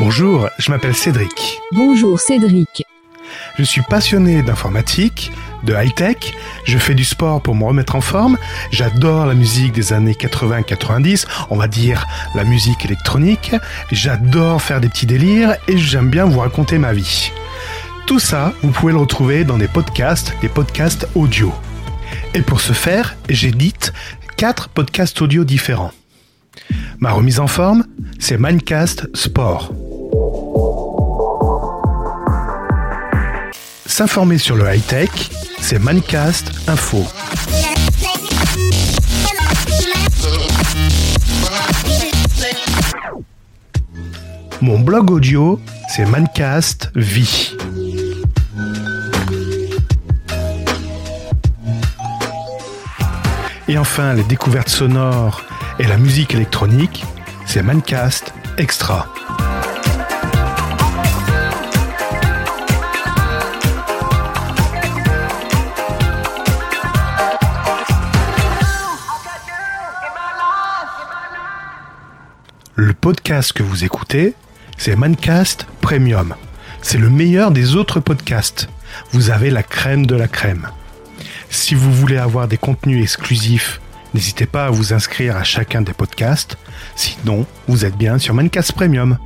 Bonjour, je m'appelle Cédric. Bonjour Cédric. Je suis passionné d'informatique, de high-tech, je fais du sport pour me remettre en forme, j'adore la musique des années 80-90, on va dire la musique électronique, j'adore faire des petits délires et j'aime bien vous raconter ma vie. Tout ça, vous pouvez le retrouver dans des podcasts, des podcasts audio. Et pour ce faire, j'édite quatre podcasts audio différents. Ma remise en forme, c'est Mindcast Sport. S'informer sur le high-tech, c'est Mancast Info. Mon blog audio, c'est Mancast Vie. Et enfin, les découvertes sonores et la musique électronique, c'est Mancast Extra. Le podcast que vous écoutez, c'est Mancast Premium. C'est le meilleur des autres podcasts. Vous avez la crème de la crème. Si vous voulez avoir des contenus exclusifs, n'hésitez pas à vous inscrire à chacun des podcasts. Sinon, vous êtes bien sur Mancast Premium.